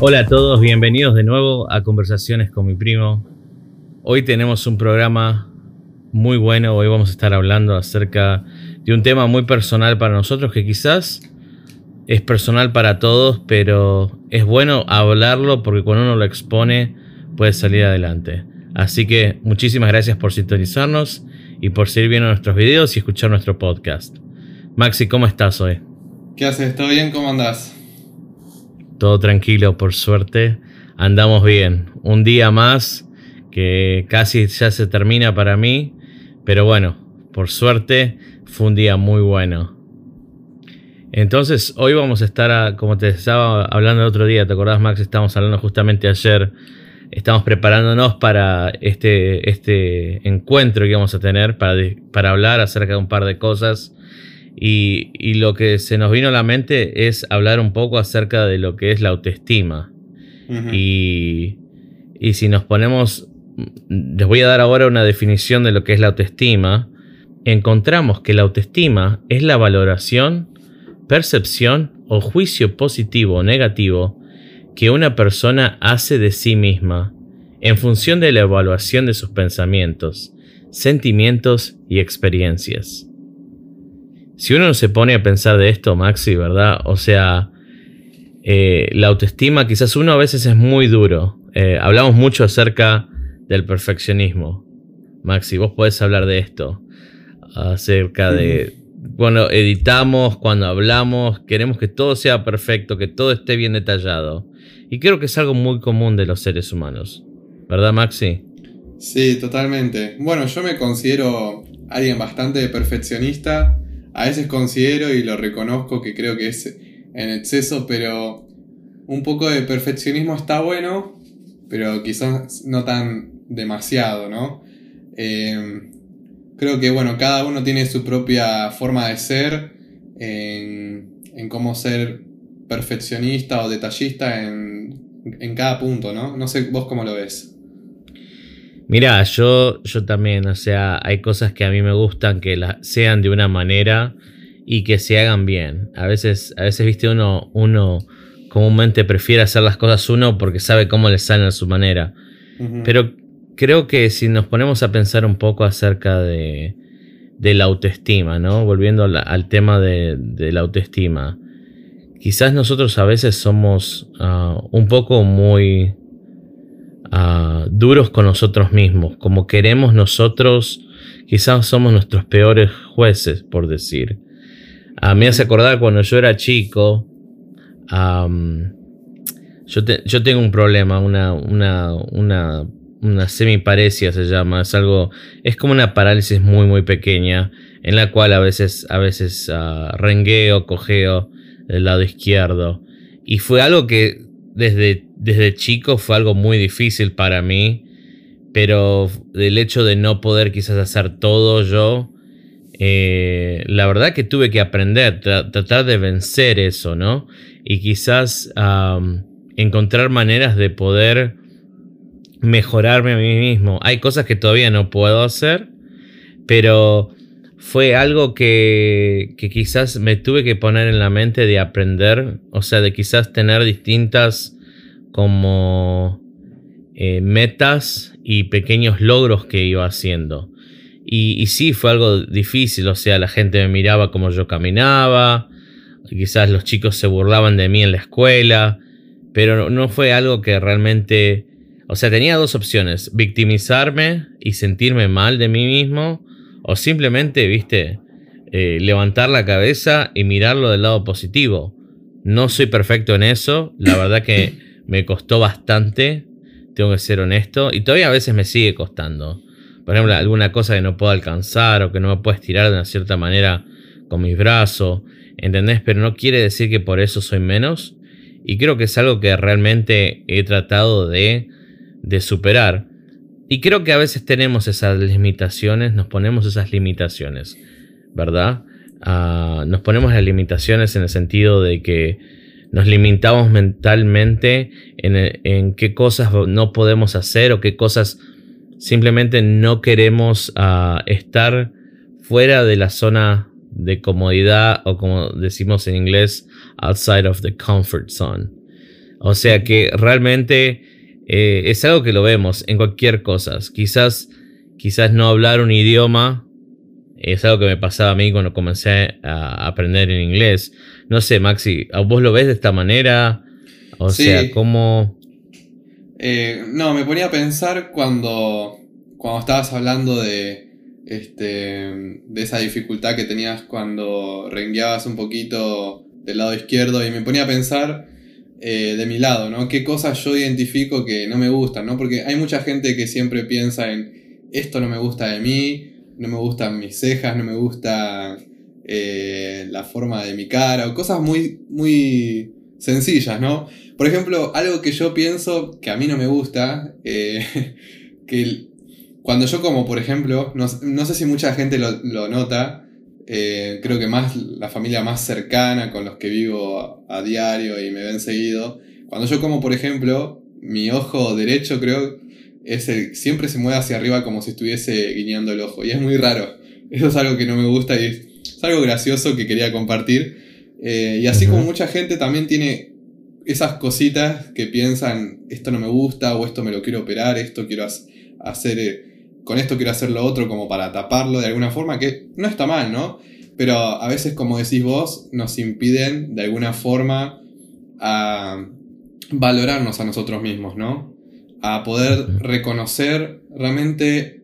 Hola a todos, bienvenidos de nuevo a Conversaciones con mi primo. Hoy tenemos un programa muy bueno, hoy vamos a estar hablando acerca de un tema muy personal para nosotros que quizás es personal para todos, pero es bueno hablarlo porque cuando uno lo expone puede salir adelante. Así que muchísimas gracias por sintonizarnos y por seguir viendo nuestros videos y escuchar nuestro podcast. Maxi, ¿cómo estás hoy? ¿Qué haces? ¿Todo bien? ¿Cómo andás? Todo tranquilo, por suerte. Andamos bien. Un día más que casi ya se termina para mí. Pero bueno, por suerte fue un día muy bueno. Entonces, hoy vamos a estar, como te estaba hablando el otro día, ¿te acordás, Max? Estábamos hablando justamente ayer. Estamos preparándonos para este, este encuentro que vamos a tener para, para hablar acerca de un par de cosas y, lo que se nos vino a la mente es hablar un poco acerca de lo que es la autoestima. y, y si nos ponemos, les voy a dar ahora una definición de lo que es la autoestima, encontramos que la autoestima es la valoración, percepción o juicio positivo o negativo que una persona hace de sí misma en función de la evaluación de sus pensamientos, sentimientos y experiencias. Si uno se pone a pensar de esto, Maxi, ¿verdad? O sea, eh, la autoestima, quizás uno a veces es muy duro. Eh, hablamos mucho acerca del perfeccionismo. Maxi, vos podés hablar de esto. Acerca de cuando editamos, cuando hablamos, queremos que todo sea perfecto, que todo esté bien detallado. Y creo que es algo muy común de los seres humanos. ¿Verdad, Maxi? Sí, totalmente. Bueno, yo me considero alguien bastante perfeccionista a veces considero y lo reconozco que creo que es en exceso, pero un poco de perfeccionismo está bueno, pero quizás no tan demasiado, ¿no? Eh, creo que, bueno, cada uno tiene su propia forma de ser en, cómo ser perfeccionista o detallista en, en cada punto, ¿no? No sé vos cómo lo ves. Mira, yo, yo también, o sea, hay cosas que a mí me gustan que sean de una manera y que se hagan bien. A veces, a veces viste, uno, uno comúnmente prefiere hacer las cosas uno porque sabe cómo le salen a su manera. Pero creo que si nos ponemos a pensar un poco acerca de, de la autoestima, ¿no? Volviendo al tema de, la autoestima. Quizás nosotros a veces somos ah, un poco muy duros con nosotros mismos, como queremos nosotros, quizás somos nuestros peores jueces, por decir. A mí me hace acordar cuando yo era chico, yo, yo, tengo un problema, una, una, una, una semiparesia se llama, es algo, es como una parálisis muy, muy pequeña, en la cual a veces, a veces uh, rengueo, cojeo del lado izquierdo. Y fue algo que desde, desde chico fue algo muy difícil para mí, pero el hecho de no poder quizás hacer todo yo, eh, la verdad que tuve que aprender, tratar de vencer eso, ¿no? Y quizás encontrar maneras de poder mejorarme a mí mismo. Hay cosas que todavía no puedo hacer, pero fue algo que, quizás me tuve que poner en la mente de aprender, o sea, de quizás tener distintas como eh, metas y pequeños logros que iba haciendo. Y, sí, fue algo difícil, o sea, la gente me miraba como yo caminaba, quizás los chicos se burlaban de mí en la escuela, pero no fue algo que realmente, o sea, tenía dos opciones, victimizarme y sentirme mal de mí mismo, o simplemente, viste, eh, levantar la cabeza y mirarlo del lado positivo. No soy perfecto en eso, la verdad que me costó bastante, tengo que ser honesto, y todavía a veces me sigue costando. Por ejemplo, alguna cosa que no puedo alcanzar o que no me puedo estirar de una cierta manera con mis brazos, ¿entendés? Pero no quiere decir que por eso soy menos. Y creo que es algo que realmente he tratado de, de superar. Y creo que a veces tenemos esas limitaciones, nos ponemos esas limitaciones, ¿verdad? Ah, nos ponemos las limitaciones en el sentido de que nos limitamos mentalmente en, qué cosas no podemos hacer o qué cosas simplemente no queremos ah, estar fuera de la zona de comodidad o como decimos en inglés, outside of the comfort zone. O sea que realmente eh, es algo que lo vemos en cualquier cosa. Quizás, quizás no hablar un idioma es algo que me pasaba a mí cuando comencé a aprender en inglés. No sé, Maxi, ¿vos lo ves de esta manera? O sea, ¿cómo...? Eh, no, me ponía a pensar cuando, cuando estabas hablando de, este, de esa dificultad que tenías cuando rengueabas un poquito del lado izquierdo y me ponía a pensar eh, de mi lado, ¿no? ¿Qué cosas yo identifico que no me gustan, ¿no? Porque hay mucha gente que siempre piensa en esto no me gusta de mí, no me gustan mis cejas, no me gusta eh, la forma de mi cara, o cosas muy, muy sencillas, ¿no? Por ejemplo, algo que yo pienso que a mí no me gusta, eh, que cuando yo como, por ejemplo, no, sé si mucha gente lo, nota, eh, creo que más la familia más cercana con los que vivo a, diario y me ven seguido, cuando yo como, por ejemplo, mi ojo derecho creo es siempre se mueve hacia arriba como si estuviese guiñando el ojo y es muy raro. Eso es algo que no me gusta y algo gracioso que quería compartir. Eh, y así como mucha gente también tiene esas cositas que piensan, esto no me gusta, o esto me lo quiero operar, esto quiero hacer, eh, con esto quiero hacer lo otro como para taparlo de alguna forma, que no está mal, ¿no? Pero a veces, como decís vos, nos impiden de alguna forma a valorarnos a nosotros mismos, ¿no? A poder reconocer realmente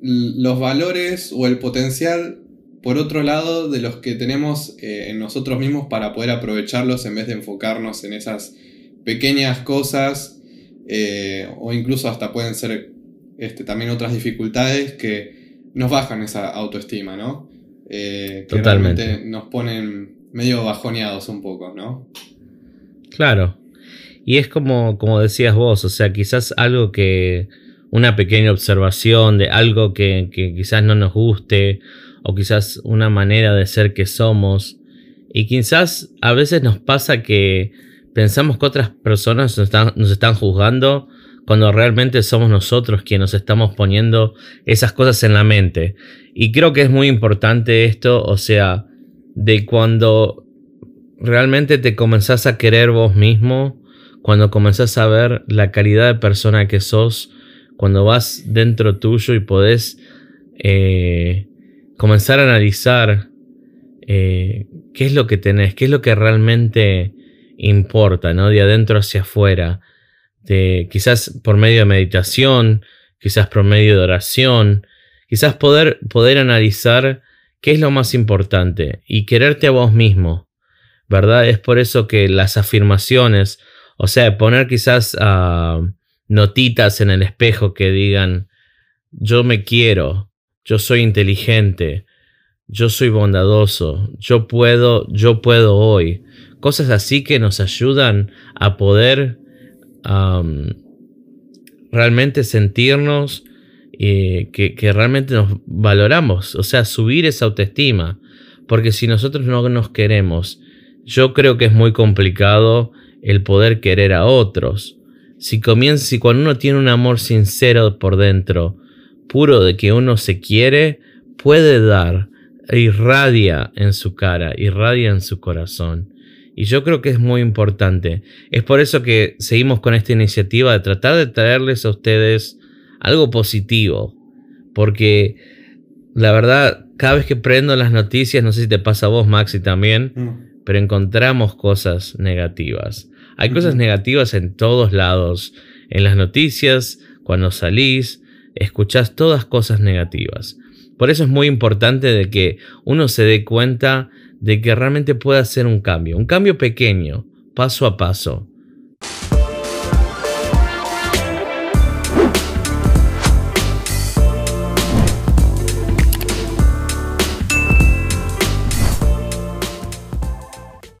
los valores o el potencial por otro lado, de los que tenemos eh, en nosotros mismos para poder aprovecharlos en vez de enfocarnos en esas pequeñas cosas eh, o incluso hasta pueden ser este, también otras dificultades que nos bajan esa autoestima, ¿no? Eh, que Totalmente. nos ponen medio bajoneados un poco, ¿no? Claro. Y es como, como decías vos, o sea, quizás algo que, una pequeña observación de algo que, que quizás no nos guste o quizás una manera de ser que somos. Y quizás a veces nos pasa que pensamos que otras personas nos están, juzgando cuando realmente somos nosotros quienes nos estamos poniendo esas cosas en la mente. Y creo que es muy importante esto, o sea, de cuando realmente te comenzás a querer vos mismo, cuando comenzás a ver la calidad de persona que sos, cuando vas dentro tuyo y podés eh, comenzar a analizar eh, qué es lo que tenés, qué es lo que realmente importa, ¿no? De adentro hacia afuera. De, quizás por medio de meditación, quizás por medio de oración, quizás poder, poder analizar qué es lo más importante y quererte a vos mismo, ¿verdad? Es por eso que las afirmaciones, o sea, poner quizás ah, notitas en el espejo que digan, yo me quiero, yo soy inteligente, yo soy bondadoso, yo puedo, yo puedo hoy. Cosas así que nos ayudan a poder realmente sentirnos eh, que, que, realmente nos valoramos, o sea, subir esa autoestima. Porque si nosotros no nos queremos, yo creo que es muy complicado el poder querer a otros. Si comienza, si cuando uno tiene un amor sincero por dentro, puro de que uno se quiere, puede dar, irradia en su cara, irradia en su corazón. Y yo creo que es muy importante. Es por eso que seguimos con esta iniciativa de tratar de traerles a ustedes algo positivo. Porque la verdad, cada vez que prendo las noticias, no sé si te pasa a vos, Maxi, también, mm. pero encontramos cosas negativas. Hay cosas negativas en todos lados. En las noticias, cuando salís, escuchás todas cosas negativas. Por eso es muy importante de que uno se dé cuenta de que realmente puede hacer un cambio, un cambio pequeño, paso a paso.